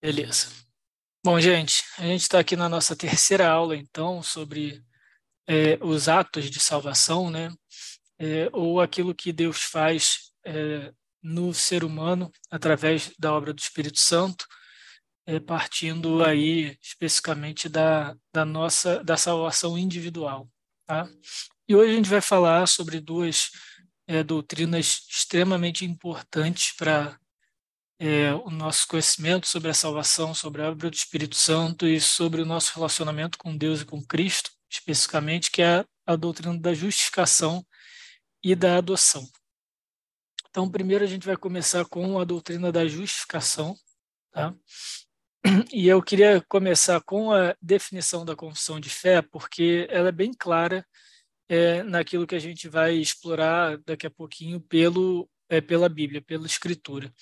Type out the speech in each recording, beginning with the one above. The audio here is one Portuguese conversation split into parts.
Beleza. Bom, gente, a gente está aqui na nossa terceira aula, então, sobre é, os atos de salvação, né? É, ou aquilo que Deus faz é, no ser humano através da obra do Espírito Santo, é, partindo aí especificamente da, da nossa da salvação individual, tá? E hoje a gente vai falar sobre duas é, doutrinas extremamente importantes para é, o nosso conhecimento sobre a salvação, sobre a obra do Espírito Santo e sobre o nosso relacionamento com Deus e com Cristo, especificamente, que é a doutrina da justificação e da adoção. Então, primeiro a gente vai começar com a doutrina da justificação, tá? E eu queria começar com a definição da confissão de fé, porque ela é bem clara é, naquilo que a gente vai explorar daqui a pouquinho pelo, é, pela Bíblia, pela Escritura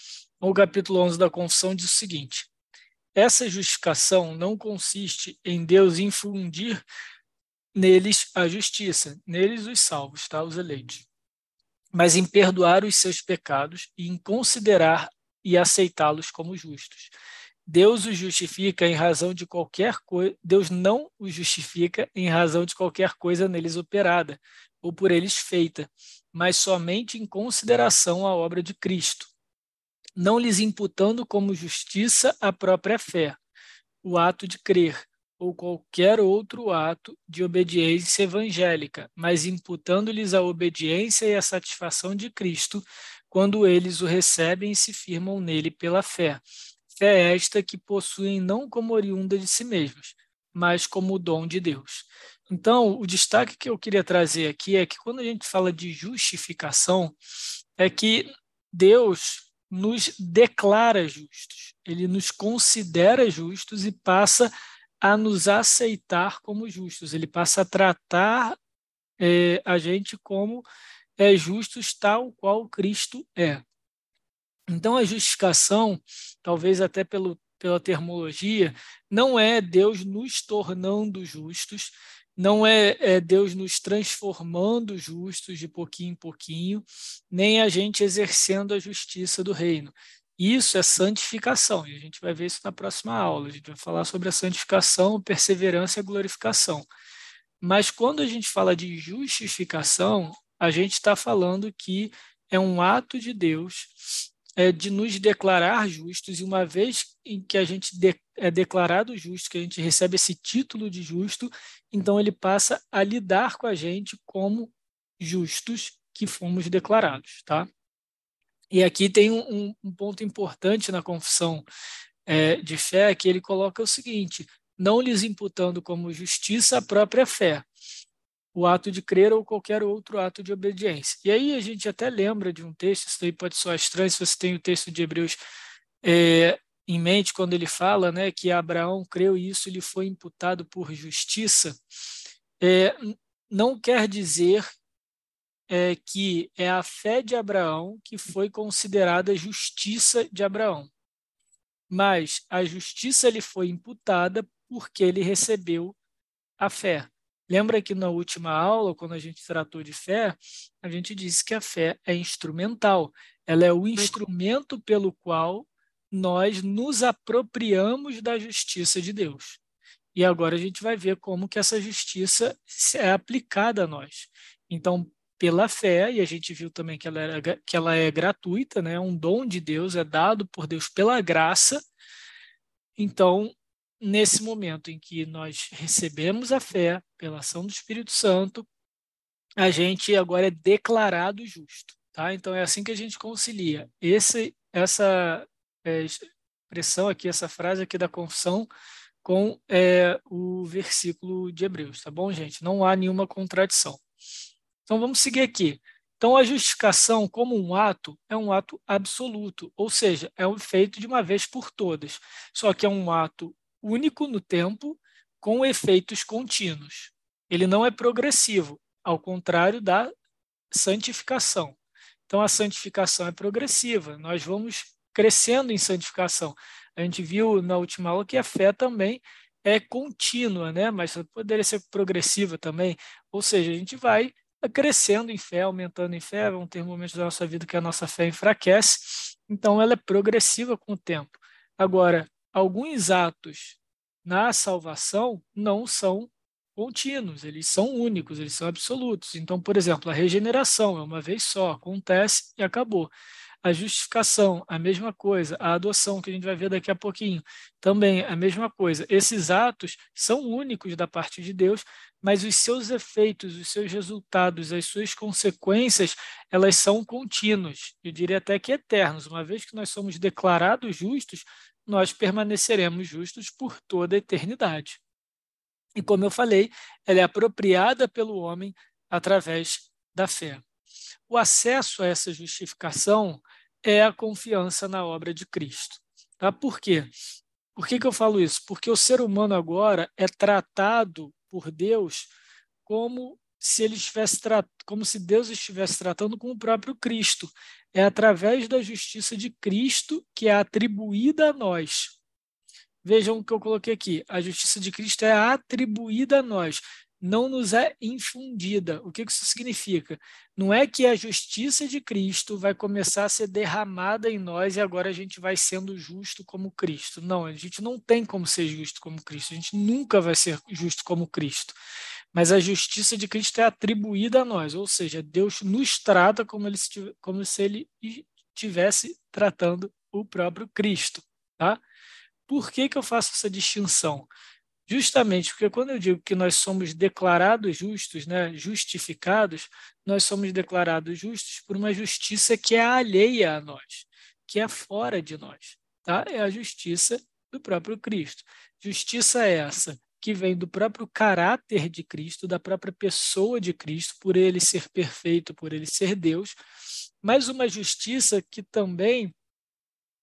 o capítulo 11 da Confissão diz o seguinte: essa justificação não consiste em Deus infundir neles a justiça, neles os salvos, tá? os eleitos, mas em perdoar os seus pecados e em considerar e aceitá-los como justos. Deus os justifica em razão de qualquer coisa, Deus não os justifica em razão de qualquer coisa neles operada ou por eles feita, mas somente em consideração à obra de Cristo não lhes imputando como justiça a própria fé, o ato de crer, ou qualquer outro ato de obediência evangélica, mas imputando-lhes a obediência e a satisfação de Cristo quando eles o recebem e se firmam nele pela fé. Fé esta que possuem não como oriunda de si mesmos, mas como dom de Deus. Então, o destaque que eu queria trazer aqui é que quando a gente fala de justificação, é que Deus nos declara justos, ele nos considera justos e passa a nos aceitar como justos, ele passa a tratar é, a gente como é, justos tal qual Cristo é. Então, a justificação, talvez até pelo, pela termologia, não é Deus nos tornando justos, não é, é, Deus nos transformando justos de pouquinho em pouquinho, nem a gente exercendo a justiça do reino. Isso é santificação, e a gente vai ver isso na próxima aula. A gente vai falar sobre a santificação, perseverança e glorificação. Mas quando a gente fala de justificação, a gente está falando que é um ato de Deus é, de nos declarar justos, e uma vez em que a gente de, é declarado justo, que a gente recebe esse título de justo, então ele passa a lidar com a gente como justos que fomos declarados, tá? E aqui tem um, um ponto importante na confissão é, de fé, que ele coloca o seguinte, não lhes imputando como justiça a própria fé, o ato de crer ou qualquer outro ato de obediência. E aí a gente até lembra de um texto, isso aí pode soar estranho se você tem o texto de Hebreus é, em mente quando ele fala né, que Abraão creu e isso lhe foi imputado por justiça, é, não quer dizer é, que é a fé de Abraão que foi considerada justiça de Abraão, mas a justiça lhe foi imputada porque ele recebeu a fé. Lembra que na última aula, quando a gente tratou de fé, a gente disse que a fé é instrumental. Ela é o instrumento pelo qual nós nos apropriamos da justiça de Deus. E agora a gente vai ver como que essa justiça é aplicada a nós. Então, pela fé, e a gente viu também que ela, era, que ela é gratuita, né? um dom de Deus, é dado por Deus pela graça. Então, nesse momento em que nós recebemos a fé pela ação do Espírito Santo, a gente agora é declarado justo, tá? Então é assim que a gente concilia esse essa é, expressão aqui, essa frase aqui da confissão com é, o versículo de Hebreus, tá bom, gente? Não há nenhuma contradição. Então vamos seguir aqui. Então a justificação como um ato é um ato absoluto, ou seja, é um feito de uma vez por todas. Só que é um ato único no tempo, com efeitos contínuos. Ele não é progressivo, ao contrário da santificação. Então, a santificação é progressiva, nós vamos crescendo em santificação. A gente viu na última aula que a fé também é contínua, né? mas poderia ser progressiva também. Ou seja, a gente vai crescendo em fé, aumentando em fé, vão ter momentos da nossa vida que a nossa fé enfraquece, então ela é progressiva com o tempo. Agora, alguns atos na salvação não são contínuos, eles são únicos, eles são absolutos. Então, por exemplo, a regeneração é uma vez só, acontece e acabou. A justificação, a mesma coisa. A adoção, que a gente vai ver daqui a pouquinho, também a mesma coisa. Esses atos são únicos da parte de Deus, mas os seus efeitos, os seus resultados, as suas consequências, elas são contínuos. Eu diria até que eternos. Uma vez que nós somos declarados justos, nós permaneceremos justos por toda a eternidade. E como eu falei, ela é apropriada pelo homem através da fé. O acesso a essa justificação é a confiança na obra de Cristo. Tá? Por quê? Por que, que eu falo isso? Porque o ser humano agora é tratado por Deus como se ele estivesse como se Deus estivesse tratando com o próprio Cristo. É através da justiça de Cristo que é atribuída a nós. Vejam o que eu coloquei aqui. A justiça de Cristo é atribuída a nós, não nos é infundida. O que isso significa? Não é que a justiça de Cristo vai começar a ser derramada em nós e agora a gente vai sendo justo como Cristo. Não, a gente não tem como ser justo como Cristo. A gente nunca vai ser justo como Cristo. Mas a justiça de Cristo é atribuída a nós, ou seja, Deus nos trata como, ele, como se ele estivesse tratando o próprio Cristo. Tá? Por que, que eu faço essa distinção? Justamente porque quando eu digo que nós somos declarados justos, né, justificados, nós somos declarados justos por uma justiça que é alheia a nós, que é fora de nós. Tá? É a justiça do próprio Cristo. Justiça essa que vem do próprio caráter de Cristo, da própria pessoa de Cristo, por ele ser perfeito, por ele ser Deus, mas uma justiça que também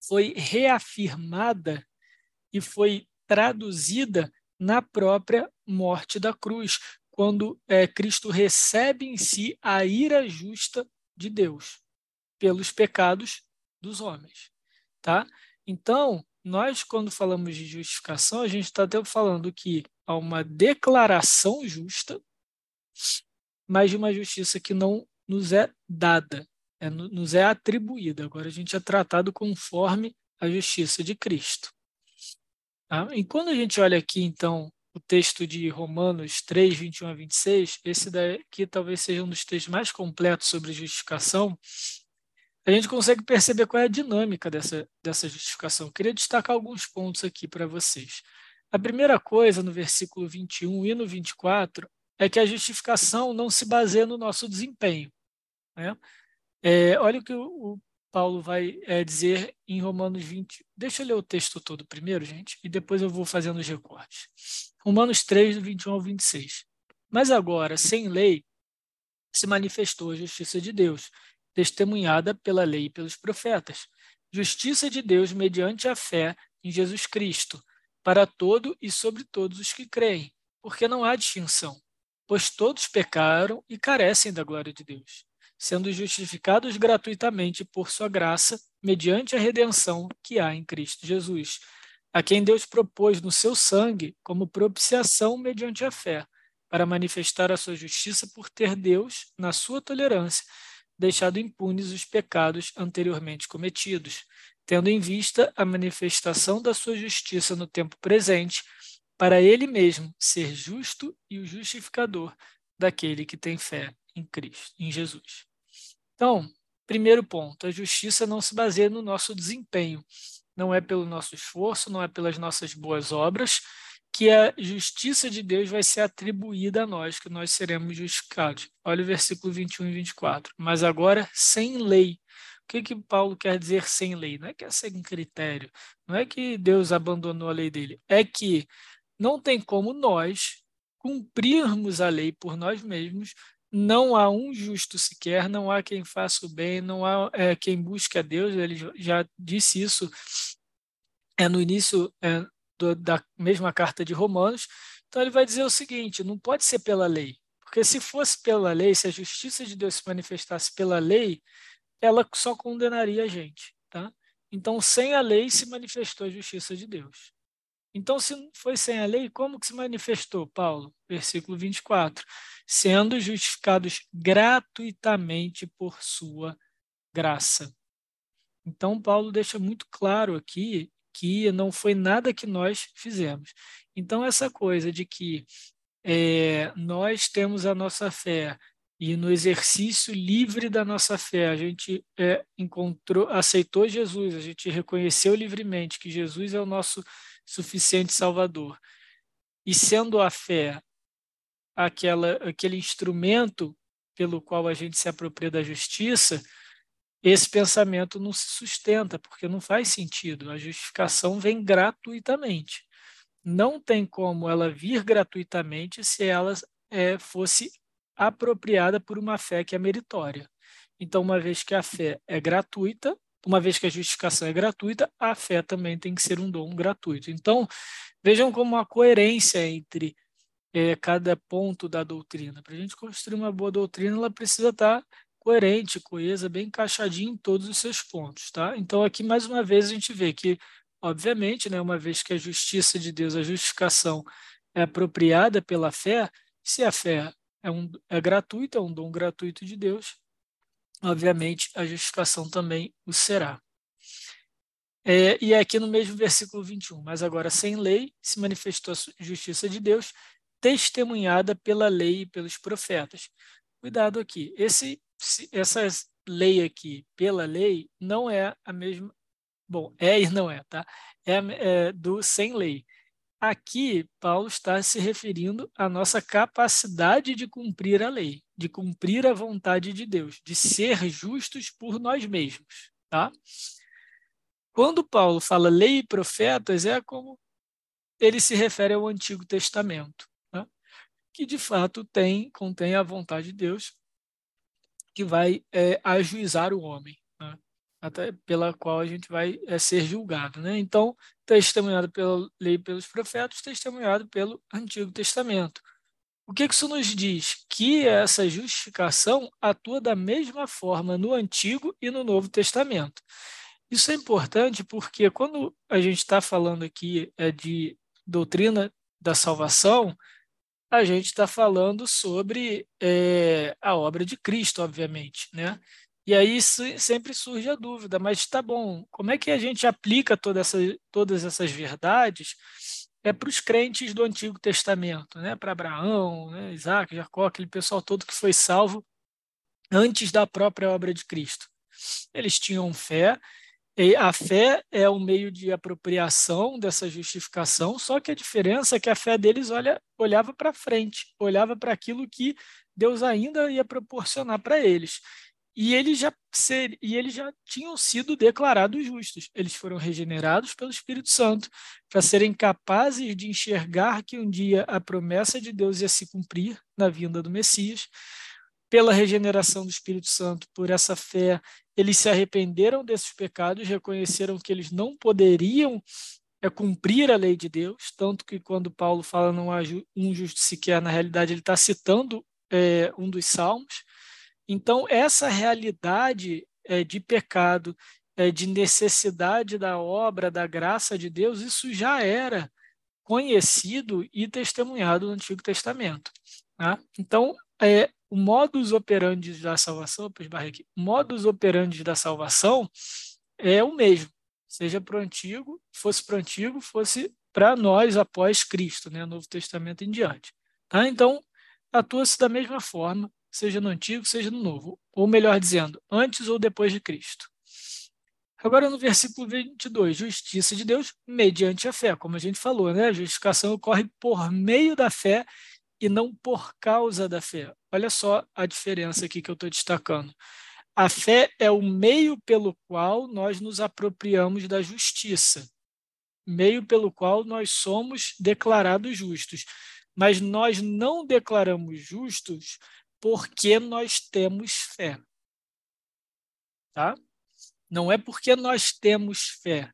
foi reafirmada e foi traduzida na própria morte da cruz, quando é, Cristo recebe em si a ira justa de Deus pelos pecados dos homens, tá? Então, nós quando falamos de justificação, a gente está até falando que há uma declaração justa, mas de uma justiça que não nos é dada, é, nos é atribuída. Agora a gente é tratado conforme a justiça de Cristo. Tá? E quando a gente olha aqui, então, o texto de Romanos 3, 21 a 26, esse daqui talvez seja um dos textos mais completos sobre justificação, a gente consegue perceber qual é a dinâmica dessa, dessa justificação. Eu queria destacar alguns pontos aqui para vocês. A primeira coisa, no versículo 21 e no 24, é que a justificação não se baseia no nosso desempenho. Né? É, olha o que o, Paulo vai é, dizer em Romanos 20. Deixa eu ler o texto todo primeiro, gente, e depois eu vou fazendo os recortes. Romanos 3, do 21 ao 26. Mas agora, sem lei, se manifestou a justiça de Deus, testemunhada pela lei e pelos profetas. Justiça de Deus mediante a fé em Jesus Cristo, para todo e sobre todos os que creem, porque não há distinção, pois todos pecaram e carecem da glória de Deus sendo justificados gratuitamente por sua graça, mediante a redenção que há em Cristo Jesus, a quem Deus propôs no seu sangue como propiciação mediante a fé, para manifestar a sua justiça por ter Deus, na sua tolerância, deixado impunes os pecados anteriormente cometidos, tendo em vista a manifestação da sua justiça no tempo presente, para ele mesmo ser justo e o justificador daquele que tem fé em Cristo, em Jesus. Então, primeiro ponto, a justiça não se baseia no nosso desempenho, não é pelo nosso esforço, não é pelas nossas boas obras que a justiça de Deus vai ser atribuída a nós, que nós seremos justificados. Olha o versículo 21 e 24. Mas agora, sem lei. O que, que Paulo quer dizer sem lei? Não é que é sem critério, não é que Deus abandonou a lei dele, é que não tem como nós cumprirmos a lei por nós mesmos, não há um justo sequer, não há quem faça o bem, não há é, quem busque a Deus. Ele já disse isso é, no início é, do, da mesma carta de Romanos. Então ele vai dizer o seguinte: não pode ser pela lei, porque se fosse pela lei, se a justiça de Deus se manifestasse pela lei, ela só condenaria a gente, tá? Então, sem a lei se manifestou a justiça de Deus. Então, se foi sem a lei, como que se manifestou, Paulo? Versículo 24. Sendo justificados gratuitamente por sua graça. Então, Paulo deixa muito claro aqui aqui, não foi nada que nós fizemos. Então, essa coisa de que é, nós temos a nossa fé e no exercício livre da nossa fé a gente é, encontrou, aceitou Jesus, a gente reconheceu livremente que Jesus é o nosso suficiente Salvador. E sendo a fé aquela, aquele instrumento pelo qual a gente se apropria da justiça, esse pensamento não se sustenta, porque não faz sentido. A justificação vem gratuitamente. Não tem como ela vir gratuitamente se ela é, fosse apropriada por uma fé que é meritória. Então, uma vez que a fé é gratuita, uma vez que a justificação é gratuita, a fé também tem que ser um dom gratuito. Então, vejam como a coerência entre é, cada ponto da doutrina. Para a gente construir uma boa doutrina, ela precisa estar coerente, coesa, bem encaixadinha em todos os seus pontos. Tá? Então, aqui, mais uma vez, a gente vê que, obviamente, né, uma vez que a justiça de Deus, a justificação é apropriada pela fé, se a fé é, um, é gratuita, é um dom gratuito de Deus, obviamente a justificação também o será. É, e é aqui no mesmo versículo 21, mas agora sem lei se manifestou a justiça de Deus, testemunhada pela lei e pelos profetas. Cuidado aqui, esse, essa lei aqui, pela lei, não é a mesma. Bom, é e não é, tá? É, é do sem lei. Aqui, Paulo está se referindo à nossa capacidade de cumprir a lei, de cumprir a vontade de Deus, de ser justos por nós mesmos. Tá? Quando Paulo fala lei e profetas, é como ele se refere ao Antigo Testamento, tá? que de fato tem, contém a vontade de Deus, que vai é, ajuizar o homem até pela qual a gente vai é, ser julgado. Né? Então, testemunhado pela lei pelos profetas, testemunhado pelo Antigo Testamento. O que isso nos diz? Que essa justificação atua da mesma forma no Antigo e no Novo Testamento. Isso é importante porque quando a gente está falando aqui é, de doutrina da salvação, a gente está falando sobre é, a obra de Cristo, obviamente, né? E aí sempre surge a dúvida, mas tá bom, como é que a gente aplica toda essa, todas essas verdades é para os crentes do Antigo Testamento, né? para Abraão, né? Isaac, Jacó, aquele pessoal todo que foi salvo antes da própria obra de Cristo. Eles tinham fé, e a fé é o meio de apropriação dessa justificação, só que a diferença é que a fé deles olha, olhava para frente, olhava para aquilo que Deus ainda ia proporcionar para eles e eles já ser, e eles já tinham sido declarados justos. Eles foram regenerados pelo Espírito Santo para serem capazes de enxergar que um dia a promessa de Deus ia se cumprir na vinda do Messias. Pela regeneração do Espírito Santo, por essa fé, eles se arrependeram desses pecados, reconheceram que eles não poderiam é cumprir a lei de Deus, tanto que quando Paulo fala não há um justo sequer, na realidade ele está citando é, um dos salmos, então, essa realidade é, de pecado, é, de necessidade da obra, da graça de Deus, isso já era conhecido e testemunhado no Antigo Testamento. Tá? Então, é, o modus operandi da salvação, aqui, modus operandi da salvação é o mesmo, seja para o Antigo, fosse para o Antigo, fosse para nós após Cristo, né, Novo Testamento em diante. Tá? Então, atua-se da mesma forma seja no Antigo, seja no Novo, ou melhor dizendo, antes ou depois de Cristo. Agora, no versículo 22, justiça de Deus mediante a fé, como a gente falou, né? A justificação ocorre por meio da fé e não por causa da fé. Olha só a diferença aqui que eu estou destacando. A fé é o meio pelo qual nós nos apropriamos da justiça, meio pelo qual nós somos declarados justos. Mas nós não declaramos justos porque nós temos fé. Tá? Não é porque nós temos fé,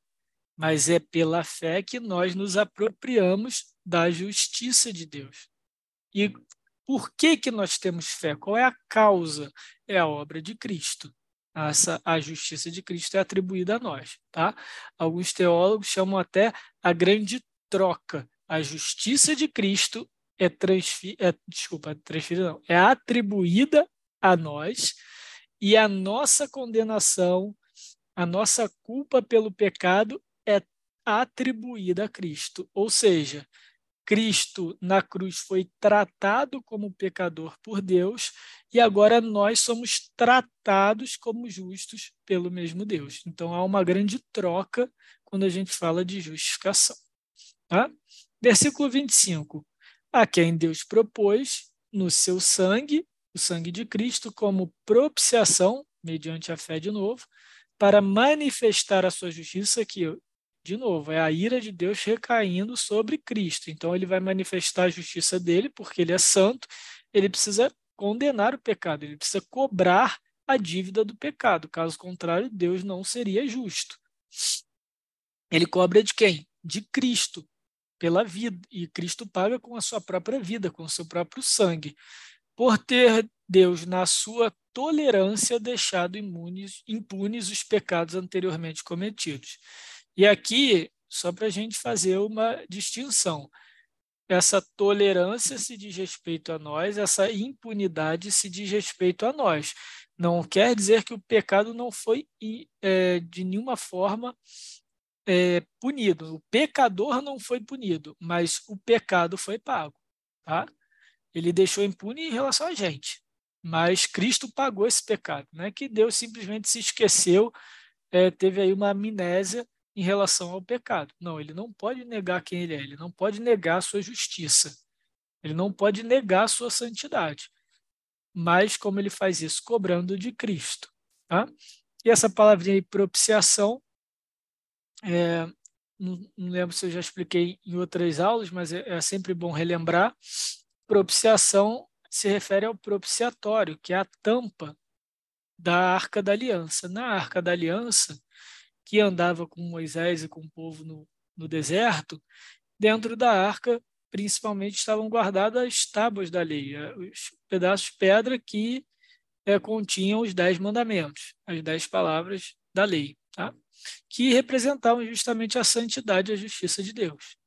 mas é pela fé que nós nos apropriamos da justiça de Deus. E por que, que nós temos fé? Qual é a causa? É a obra de Cristo. Essa, a justiça de Cristo é atribuída a nós. Tá? Alguns teólogos chamam até a grande troca. A justiça de Cristo é, transfi é desculpa, transferida não, é atribuída a nós e a nossa condenação, a nossa culpa pelo pecado é atribuída a Cristo. Ou seja, Cristo na cruz foi tratado como pecador por Deus e agora nós somos tratados como justos pelo mesmo Deus. Então há uma grande troca quando a gente fala de justificação. Tá? Versículo 25. A quem Deus propôs no seu sangue, o sangue de Cristo, como propiciação, mediante a fé de novo, para manifestar a sua justiça, que, de novo, é a ira de Deus recaindo sobre Cristo. Então, ele vai manifestar a justiça dele, porque ele é santo, ele precisa condenar o pecado, ele precisa cobrar a dívida do pecado. Caso contrário, Deus não seria justo. Ele cobra de quem? De Cristo, pela vida. E Cristo paga com a sua própria vida, com o seu próprio sangue. Por ter Deus, na sua tolerância, deixado imunes, impunes os pecados anteriormente cometidos. E aqui, só para a gente fazer uma distinção, essa tolerância se diz respeito a nós, essa impunidade se diz respeito a nós. Não quer dizer que o pecado não foi é, de nenhuma forma é, punido. O pecador não foi punido, mas o pecado foi pago. Tá? Ele deixou impune em relação a gente, mas Cristo pagou esse pecado. Não é que Deus simplesmente se esqueceu, é, teve aí uma amnésia em relação ao pecado. Não, ele não pode negar quem ele é, ele não pode negar a sua justiça, ele não pode negar a sua santidade. Mas como ele faz isso? Cobrando de Cristo. Tá? E essa palavrinha aí, propiciação, é, não, não, lembro se eu já expliquei em outras aulas, mas é, é sempre bom relembrar. Propiciação se refere ao propiciatório, que é a tampa da Arca da Aliança. Na Arca da Aliança, que andava com Moisés e com o povo no, no deserto, dentro da arca, principalmente, estavam guardadas as tábuas da lei, eh, os pedaços de pedra que é, continham os dez mandamentos, as dez palavras da lei, tá? Que representavam justamente a santidade e a justiça de Deus.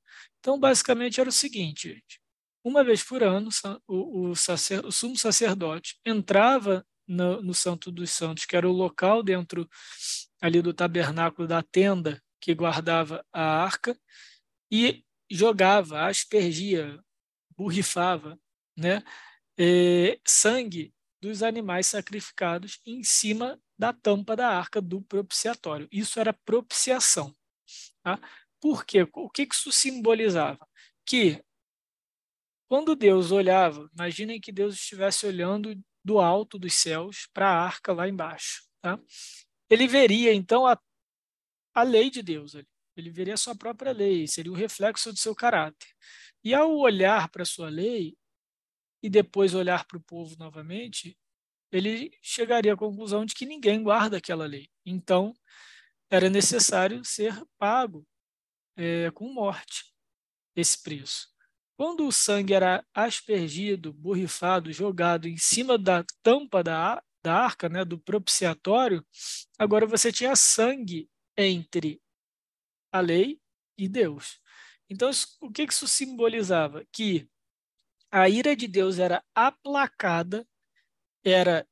Então, basicamente, era o seguinte, gente. Uma vez por ano, o, o, sacer, o sumo sacerdote entrava no, no Santo dos Santos, que era o local dentro ali do tabernáculo da tenda que guardava a arca e jogava, aspergia, borrifava, né, é, sangue dos animais sacrificados em cima da tampa da arca do propiciatório. Isso era propiciação. Tá? Por quê? O que isso simbolizava? Que quando Deus olhava, imaginem que Deus estivesse olhando do alto dos céus para a arca lá embaixo. Tá? Ele veria, então, a, a lei de Deus. Ele veria a sua própria lei, seria o reflexo do seu caráter. E ao olhar para a sua lei, e depois olhar para o povo novamente, ele chegaria à conclusão de que ninguém guarda aquela lei. Então, era necessário ser pago é, com morte esse preço. Quando o sangue era aspergido, borrifado, jogado em cima da tampa da, da arca, né, do propiciatório, agora você tinha sangue entre a lei e Deus. Então, o que isso simbolizava? Que a ira de Deus era aplacada, era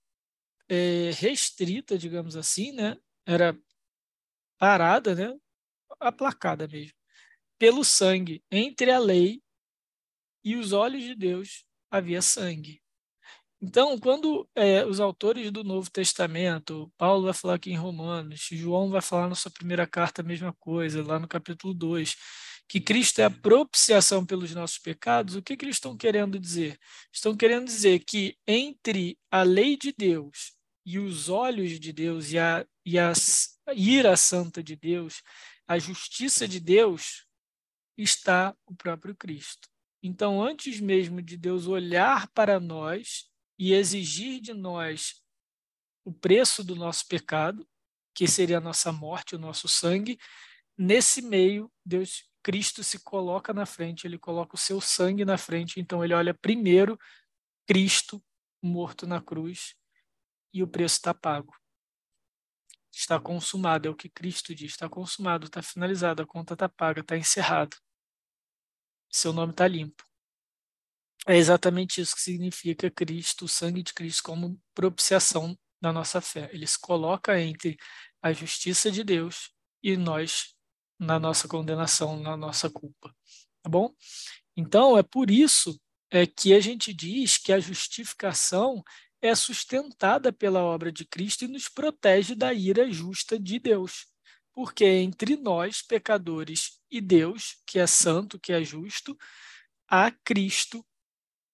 é, restrita, digamos assim, né? era parada, né? aplacada mesmo, pelo sangue entre a lei e os olhos de Deus havia sangue. Então, quando é, os autores do Novo Testamento, Paulo vai falar aqui em Romanos, João vai falar na sua primeira carta a mesma coisa, lá no capítulo 2, que Cristo é a propiciação pelos nossos pecados, o que, que eles estão querendo dizer? Estão querendo dizer que entre a lei de Deus e os olhos de Deus e a, e a ira santa de Deus, a justiça de Deus, está o próprio Cristo. Então, antes mesmo de Deus olhar para nós e exigir de nós o preço do nosso pecado, que seria a nossa morte, o nosso sangue, nesse meio, Deus, Cristo se coloca na frente, ele coloca o seu sangue na frente, então ele olha primeiro Cristo morto na cruz e o preço está pago. Está consumado, é o que Cristo diz, está consumado, está finalizado, a conta está paga, está encerrado seu nome está limpo. É exatamente isso que significa Cristo, o sangue de Cristo, como propiciação da nossa fé. Ele se coloca entre a justiça de Deus e nós na nossa condenação, na nossa culpa. Tá bom? Então, é por isso é que a gente diz que a justificação é sustentada pela obra de Cristo e nos protege da ira justa de Deus. Porque entre nós, pecadores, e Deus, que é santo, que é justo, há Cristo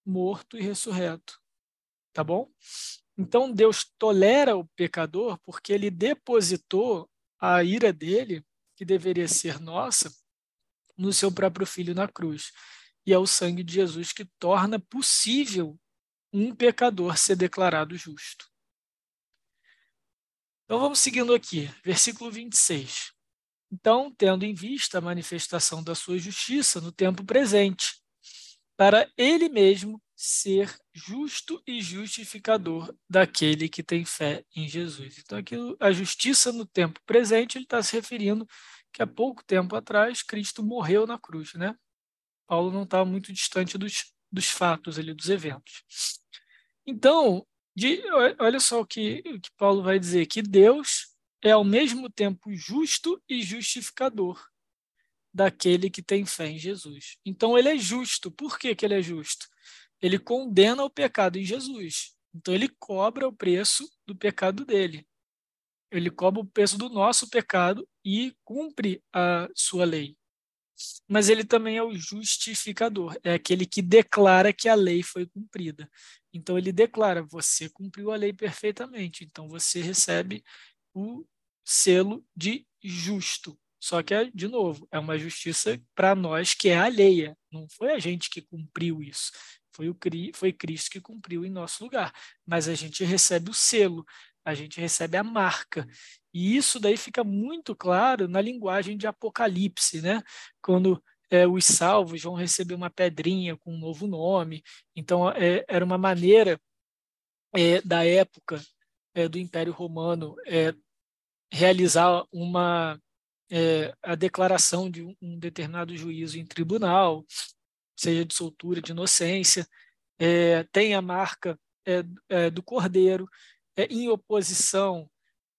morto e ressurreto. Tá bom? Então Deus tolera o pecador porque ele depositou a ira dele, que deveria ser nossa, no seu próprio filho na cruz. E é o sangue de Jesus que torna possível um pecador ser declarado justo. Então vamos seguindo aqui, versículo 26. Então, tendo em vista a manifestação da sua justiça no tempo presente, para ele mesmo ser justo e justificador daquele que tem fé em Jesus. Então, aqui a justiça no tempo presente, ele está se referindo que há pouco tempo atrás Cristo morreu na cruz, né? Paulo não está muito distante dos, dos fatos ali, dos eventos. Então, de, olha só o que, o que Paulo vai dizer, que Deus é ao mesmo tempo justo e justificador daquele que tem fé em Jesus. Então ele é justo. Por que, que ele é justo? Ele condena o pecado em Jesus. Então ele cobra o preço do pecado dele. Ele cobra o preço do nosso pecado e cumpre a sua lei mas ele também é o justificador, é aquele que declara que a lei foi cumprida. Então ele declara: você cumpriu a lei perfeitamente, então você recebe o selo de justo. Só que, de novo, é uma justiça para nós que é alheia. Não foi a gente que cumpriu isso. Foi, o, foi Cristo que cumpriu em nosso lugar. Mas a gente recebe o selo, a gente recebe a marca. E isso daí fica muito claro na linguagem de Apocalipse, né? Quando é, os salvos vão receber uma pedrinha com um novo nome. Então, é, era uma maneira é, da época é, do Império Romano é, realizar uma é, a declaração de um, determinado juízo em tribunal, seja de soltura, de inocência, tem a marca do cordeiro, em oposição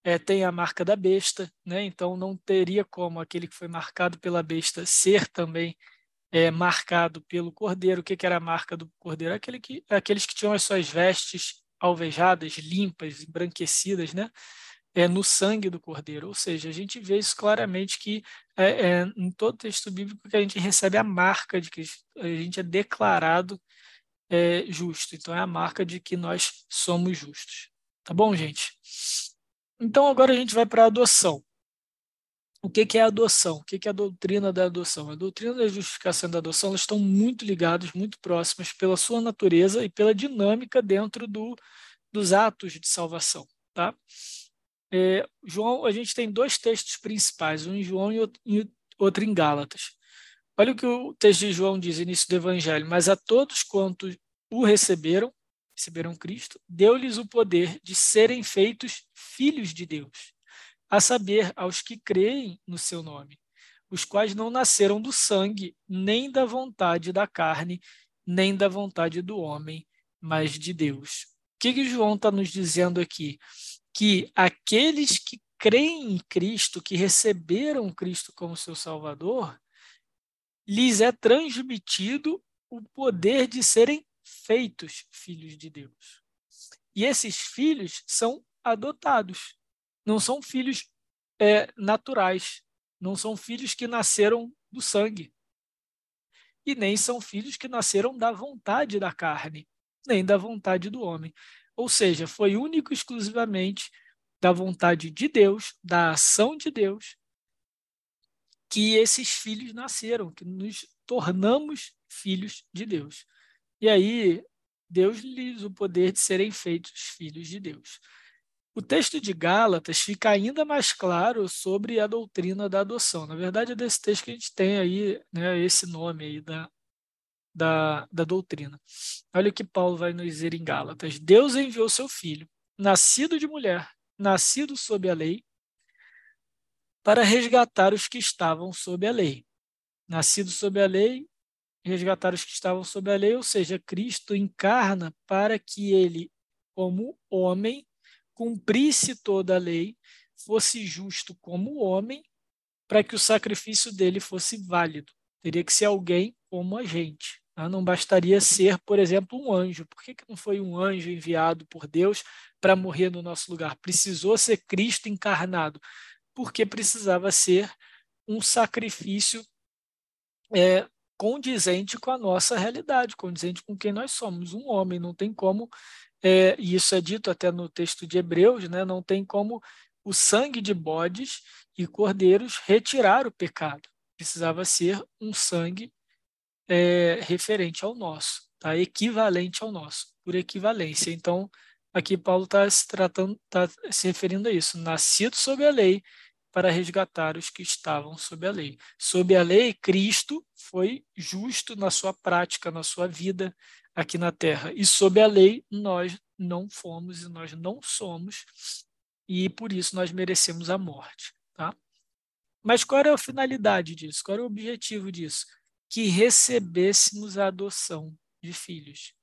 é, tem a marca da besta, né? então não teria como aquele que foi marcado pela besta ser também é, marcado pelo cordeiro. O que, que era a marca do cordeiro? Aquele que, aqueles que tinham as suas vestes alvejadas, limpas, embranquecidas, né? É, no sangue do cordeiro. Ou seja, a gente vê isso claramente que é, é, em todo texto bíblico que a gente recebe a marca de que a gente é declarado é, justo. Então é a marca de que nós somos justos. Tá bom, gente? Então, agora a gente vai para a adoção. O que, que é a adoção? O que, que é a doutrina da adoção? A doutrina da justificação e da adoção elas estão muito ligadas, muito próximas pela sua natureza e pela dinâmica dentro do, dos atos de salvação. Tá? É, João, a gente tem dois textos principais, um em João e outro em Gálatas. Olha o que o texto de João diz, início do Evangelho. Mas a todos quantos o receberam, receberam Cristo, deu-lhes o poder de serem feitos filhos de Deus, a saber, aos que creem no seu nome, os quais não nasceram do sangue, nem da vontade da carne, nem da vontade do homem, mas de Deus. O que, que João está nos dizendo aqui? Que aqueles que creem em Cristo, que receberam Cristo como seu Salvador, lhes é transmitido o poder de serem feitos filhos de Deus. E esses filhos são adotados, não são filhos é, naturais, não são filhos que nasceram do sangue. E nem são filhos que nasceram da vontade da carne, nem da vontade do homem. Ou seja, foi único e exclusivamente da vontade de Deus, da ação de Deus, que esses filhos nasceram, que nos tornamos filhos de Deus. E aí, Deus lhes o poder de serem feitos filhos de Deus. O texto de Gálatas fica ainda mais claro sobre a doutrina da adoção. Na verdade, é desse texto que a gente tem aí né, esse nome aí da, da, da doutrina. Olha o que Paulo vai nos dizer em Gálatas. Deus enviou seu filho, nascido de mulher, nascido sob a lei, para resgatar os que estavam sob a lei. Nascido sob a lei, resgatar os que estavam sob a lei, ou seja, Cristo encarna para que ele, como homem, cumprisse toda a lei, fosse justo como homem para que o sacrifício dele fosse válido. Teria que ser alguém como a gente. Tá? Não bastaria ser, por exemplo, um anjo. Por que, que não foi um anjo enviado por Deus para morrer no nosso lugar? Precisou ser Cristo encarnado, porque precisava ser um sacrifício é, condizente com a nossa realidade, condizente com quem nós somos. Um homem não tem como, é, e isso é dito até no texto de Hebreus, né, não tem como o sangue de bodes e cordeiros retirar o pecado. Precisava ser um sangue é, referente ao nosso, tá? equivalente ao nosso, por equivalência. Então, aqui Paulo está se tratando, está se referindo a isso, nascido sob a lei, para resgatar os que estavam sob a lei. Sob a lei, Cristo foi justo na sua prática, na sua vida aqui na terra. E sob a lei, nós não fomos e nós não somos, e por isso nós merecemos a morte. Tá? Mas qual era a finalidade disso? Qual era o objetivo disso? Que recebêssemos a adoção de filhos.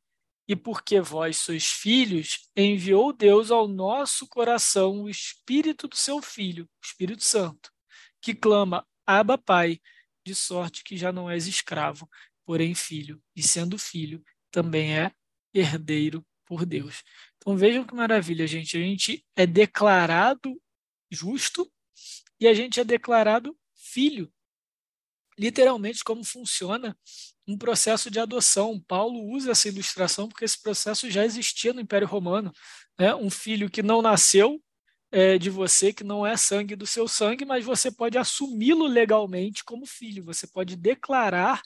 E porque vós sois filhos, enviou Deus ao nosso coração o Espírito do seu Filho, o Espírito Santo, que clama, Abba Pai, de sorte que já não és escravo, porém filho, e sendo filho, também é herdeiro por Deus. Então vejam que maravilha, gente. A gente é declarado justo e a gente é declarado filho. Literalmente, como funciona um processo de adoção. Paulo usa essa ilustração porque esse processo já existia no Império Romano. Né? Um filho que não nasceu é, de você, que não é sangue do seu sangue, mas você pode assumi-lo legalmente como filho. Você pode declarar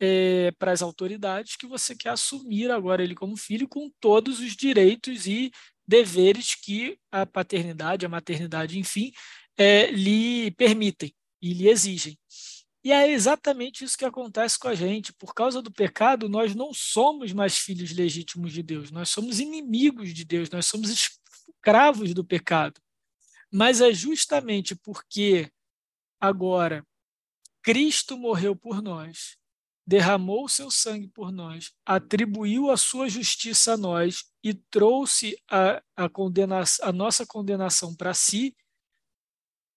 é, para as autoridades que você quer assumir agora ele como filho com todos os direitos e deveres que a paternidade, a maternidade, enfim, é, lhe permitem e lhe exigem. E é exatamente isso que acontece com a gente. Por causa do pecado, nós não somos mais filhos legítimos de Deus, nós somos inimigos de Deus, nós somos escravos do pecado. Mas é justamente porque agora Cristo morreu por nós, derramou o seu sangue por nós, atribuiu a sua justiça a nós e trouxe a, a, condena a nossa condenação para si,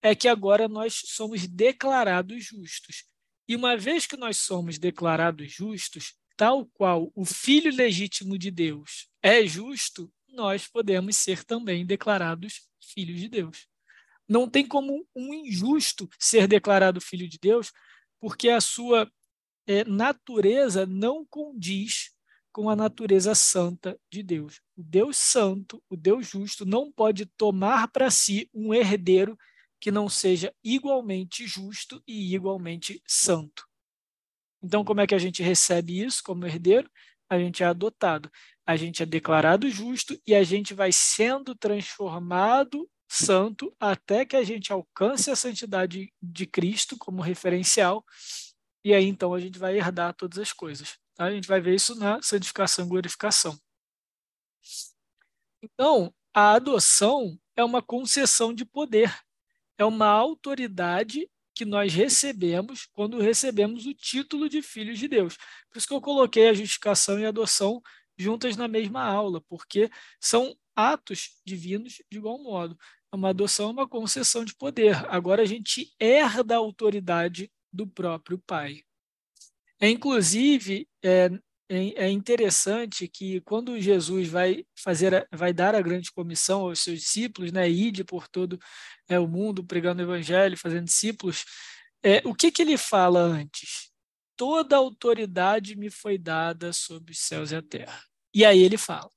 é que agora nós somos declarados justos. E uma vez que nós somos declarados justos, tal qual o Filho legítimo de Deus é justo, nós podemos ser também declarados filhos de Deus. Não tem como um injusto ser declarado filho de Deus, porque a sua é, natureza não condiz com a natureza santa de Deus. O Deus santo, o Deus justo, não pode tomar para si um herdeiro que não seja igualmente justo e igualmente santo. Então, como é que a gente recebe isso como herdeiro? A gente é adotado, a gente é declarado justo e a gente vai sendo transformado santo até que a gente alcance a santidade de Cristo como referencial. E aí, então, a gente vai herdar todas as coisas. Tá? A gente vai ver isso na santificação e glorificação. Então, a adoção é uma concessão de poder é uma autoridade que nós recebemos quando recebemos o título de filhos de Deus. Por isso que eu coloquei a justificação e a adoção juntas na mesma aula, porque são atos divinos de igual modo. Uma adoção é uma concessão de poder. Agora a gente herda a autoridade do próprio Pai. É, inclusive, é, é, é interessante que quando Jesus vai fazer, vai dar a grande comissão aos seus discípulos, né, ide por todo é, o mundo pregando o evangelho, fazendo discípulos, é, o que que ele fala antes? Toda autoridade me foi dada sobre os céus e a terra. E aí ele fala.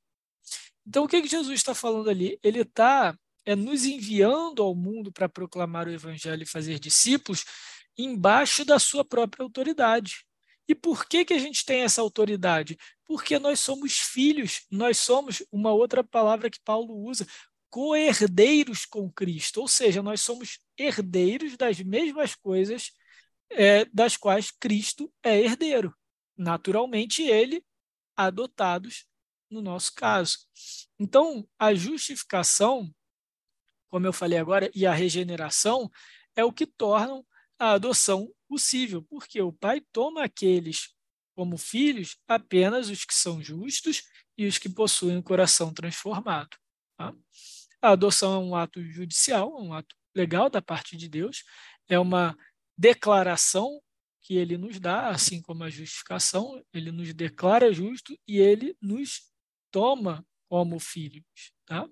Então o que que Jesus está falando ali? Ele está é, nos enviando ao mundo para proclamar o evangelho e fazer discípulos embaixo da sua própria autoridade. E por que, que a gente tem essa autoridade? Porque nós somos filhos, nós somos, uma outra palavra que Paulo usa, co-herdeiros com Cristo, ou seja, nós somos herdeiros das mesmas coisas é, das quais Cristo é herdeiro. Naturalmente, ele, adotados no nosso caso. Então, a justificação, como eu falei agora, e a regeneração é o que tornam a adoção possível, porque o pai toma aqueles como filhos apenas os que são justos e os que possuem o coração transformado. Tá? A adoção é um ato judicial, um ato legal da parte de Deus, é uma declaração que ele nos dá, assim como a justificação, ele nos declara justo e ele nos toma como filhos, tá?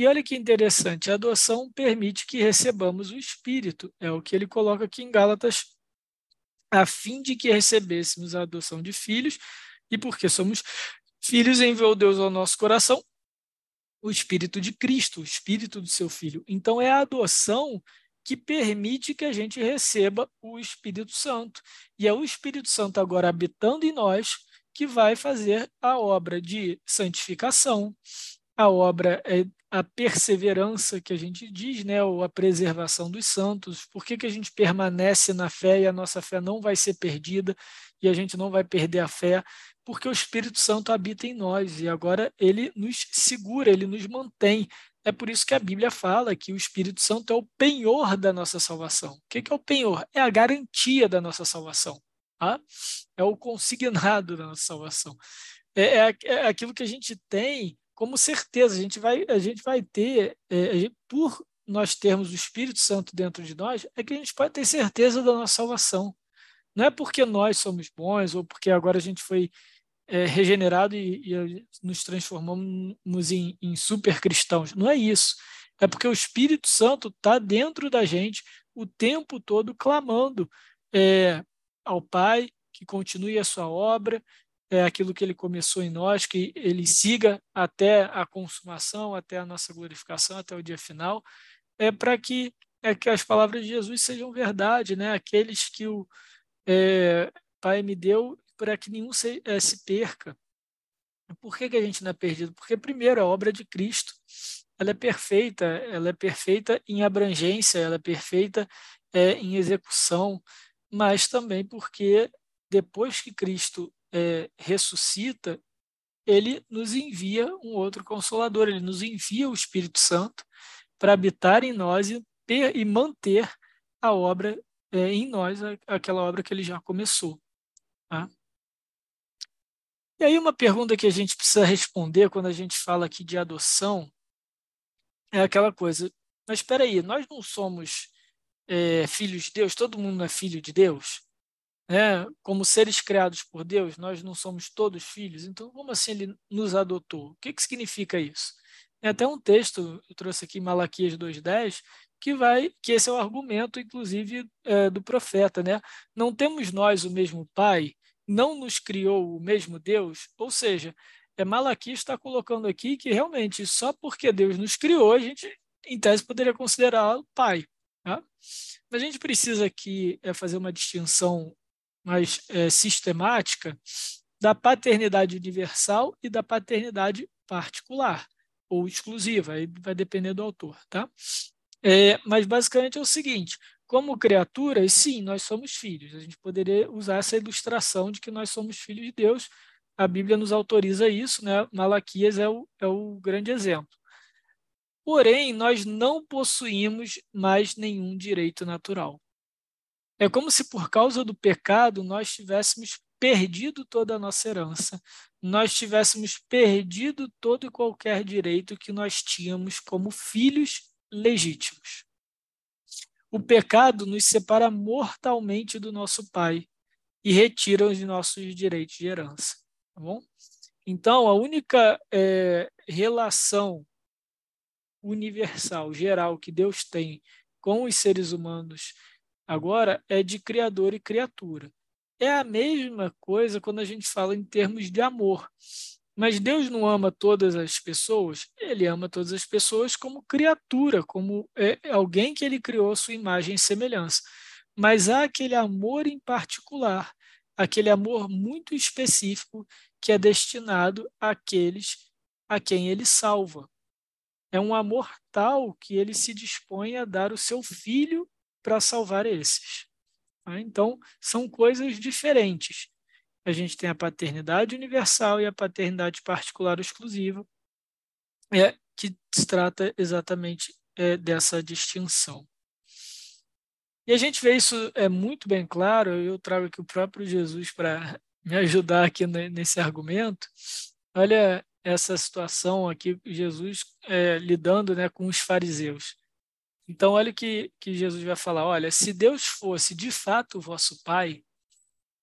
E olha que interessante, a adoção permite que recebamos o Espírito, é o que ele coloca aqui em Gálatas, a fim de que recebêssemos a adoção de filhos, e porque somos filhos, enviou Deus ao nosso coração o Espírito de Cristo, o Espírito do seu Filho. Então, é a adoção que permite que a gente receba o Espírito Santo. E é o Espírito Santo agora habitando em nós que vai fazer a obra de santificação, a obra é a perseverança que a gente diz, né, ou a preservação dos santos. Por que, que a gente permanece na fé e a nossa fé não vai ser perdida e a gente não vai perder a fé? Porque o Espírito Santo habita em nós e agora ele nos segura, ele nos mantém. É por isso que a Bíblia fala que o Espírito Santo é o penhor da nossa salvação. O que é o penhor? É a garantia da nossa salvação. Tá? É o consignado da nossa salvação. É, é, é aquilo que a gente tem como certeza. A gente vai, a gente vai ter, é, gente, por nós termos o Espírito Santo dentro de nós, é que a gente pode ter certeza da nossa salvação. Não é porque nós somos bons ou porque agora a gente foi é, regenerado e, e, nos transformamos em, em super cristãos. Não é isso. É porque o Espírito Santo está dentro da gente o tempo todo clamando é, ao Pai que continue a sua obra, é aquilo que ele começou em nós, que ele siga até a consumação, até a nossa glorificação, até o dia final, é para que, é que as palavras de Jesus sejam verdade, né? Aqueles que o é, Pai me deu, para que nenhum se, é, se perca. Por que, que a gente não é perdido? Porque, primeiro, a obra de Cristo ela é perfeita, ela é perfeita em abrangência, ela é perfeita é, em execução, mas também porque depois que Cristo é, ressuscita, ele nos envia um outro consolador, ele nos envia o Espírito Santo para habitar em nós e, ter, e manter a obra é, em nós, aquela obra que ele já começou. Tá? E aí uma pergunta que a gente precisa responder quando a gente fala aqui de adoção é aquela coisa, mas espera aí, nós não somos é, filhos de Deus, todo mundo é filho de Deus? Né? Como seres criados por Deus, nós não somos todos filhos, então como assim ele nos adotou? O que, que significa isso? Tem até um texto, eu trouxe aqui Malaquias 2,10, que vai, que esse é o argumento, inclusive, é, do profeta, né? Não temos nós o mesmo Pai, não nos criou o mesmo Deus, ou seja, é Malaquias está colocando aqui que realmente só porque Deus nos criou, a gente, em tese, poderia considerá-lo pai. Tá? Mas a gente precisa aqui é, fazer uma distinção mais é, sistemática da paternidade universal e da paternidade particular ou exclusiva, aí vai depender do autor, tá? É, mas basicamente é o seguinte: como criaturas, sim, nós somos filhos. A gente poderia usar essa ilustração de que nós somos filhos de Deus. A Bíblia nos autoriza isso, né? Malaquias é o, é o grande exemplo. Porém, nós não possuímos mais nenhum direito natural. É como se por causa do pecado nós tivéssemos perdido toda a nossa herança, nós tivéssemos perdido todo e qualquer direito que nós tínhamos como filhos legítimos. O pecado nos separa mortalmente do nosso Pai e retira os nossos direitos de herança. Tá bom? Então, a única é, relação universal, geral, que Deus tem com os seres humanos agora é de criador e criatura. É a mesma coisa quando a gente fala em termos de amor. Mas Deus não ama todas as pessoas, ele ama todas as pessoas como criatura, como é, alguém que ele criou sua imagem e semelhança. Mas há aquele amor em particular, aquele amor muito específico que é destinado àqueles a quem ele salva. É um amor tal que ele se dispõe a dar o seu filho para salvar esses. Tá? Então, são coisas diferentes a gente tem a paternidade universal e a paternidade particular exclusiva, é, que se trata exatamente é, dessa distinção. E a gente vê isso é muito bem claro, eu trago aqui o próprio Jesus para me ajudar aqui nesse argumento. Olha essa situação aqui, Jesus é, lidando né, com os fariseus. Então, olha que, que Jesus vai falar: olha, se Deus fosse de fato o vosso Pai,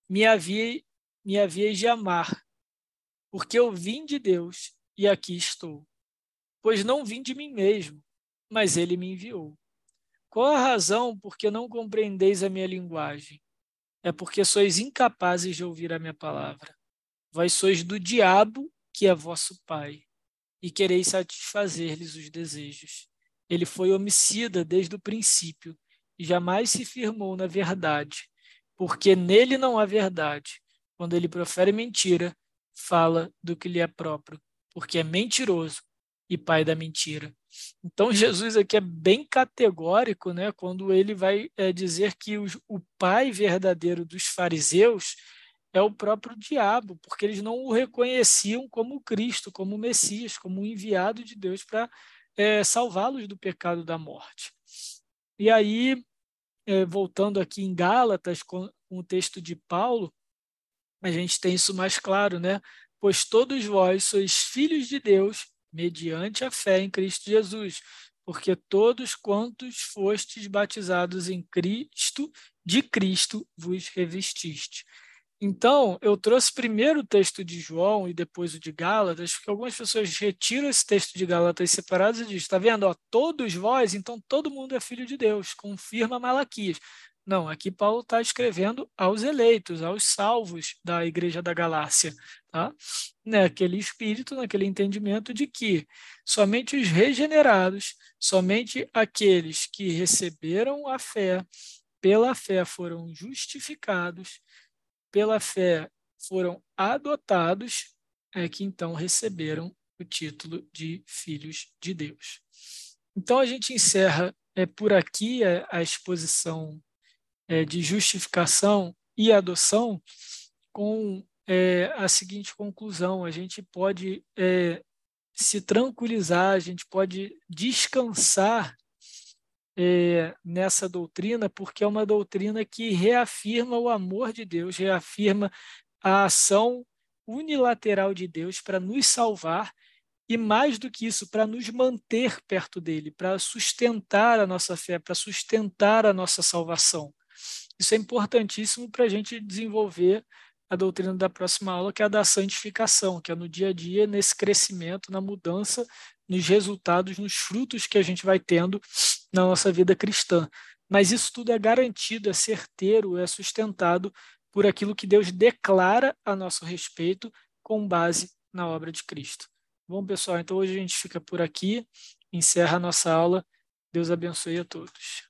me havia, me havíeis de amar, porque eu vim de Deus e aqui estou. Pois não vim de mim mesmo, mas ele me enviou. Qual a razão por que não compreendeis a minha linguagem? É porque sois incapazes de ouvir a minha palavra. Vós sois do diabo, que é vosso pai, e quereis satisfazer-lhes os desejos. Ele foi homicida desde o princípio e jamais se firmou na verdade, porque nele não há verdade. Quando ele profere mentira, fala do que lhe é próprio, porque é mentiroso e pai da mentira. Então Jesus aqui é bem categórico, né, quando ele vai é, dizer que os, o pai verdadeiro dos fariseus é o próprio diabo, porque eles não o reconheciam como Cristo, como Messias, como enviado de Deus para é, salvá-los do pecado da morte. E aí, é, voltando aqui em Gálatas, com, com o texto de Paulo, a gente tem isso mais claro, né? Pois todos vós sois filhos de Deus mediante a fé em Cristo Jesus, porque todos quantos fostes batizados em Cristo, de Cristo vos revestiste. Então, eu trouxe primeiro o texto de João e depois o de Gálatas, porque algumas pessoas retiram esse texto de Gálatas separados e dizem, está vendo, ó, todos vós, então todo mundo é filho de Deus, confirma Malaquias. Não, aqui Paulo está escrevendo aos eleitos, aos salvos da igreja da Galácia, tá? Naquele espírito, naquele entendimento de que somente os regenerados, somente aqueles que receberam a fé, pela fé foram justificados, pela fé foram adotados, é que então receberam o título de filhos de Deus. Então a gente encerra é, por aqui a, a exposição é, de justificação e adoção com é, a seguinte conclusão: a gente pode é, se tranquilizar, a gente pode descansar é, nessa doutrina, porque é uma doutrina que reafirma o amor de Deus, reafirma a ação unilateral de Deus para nos salvar e, mais do que isso, para nos manter perto dele, para sustentar a nossa fé, para sustentar a nossa salvação. Isso é importantíssimo para a gente desenvolver a doutrina da próxima aula, que é a da santificação, que é no dia a dia, nesse crescimento, na mudança, nos resultados, nos frutos que a gente vai tendo na nossa vida cristã. Mas isso tudo é garantido, é certeiro, é sustentado por aquilo que Deus declara a nosso respeito com base na obra de Cristo. Bom, pessoal, então hoje a gente fica por aqui, encerra a nossa aula. Deus abençoe a todos.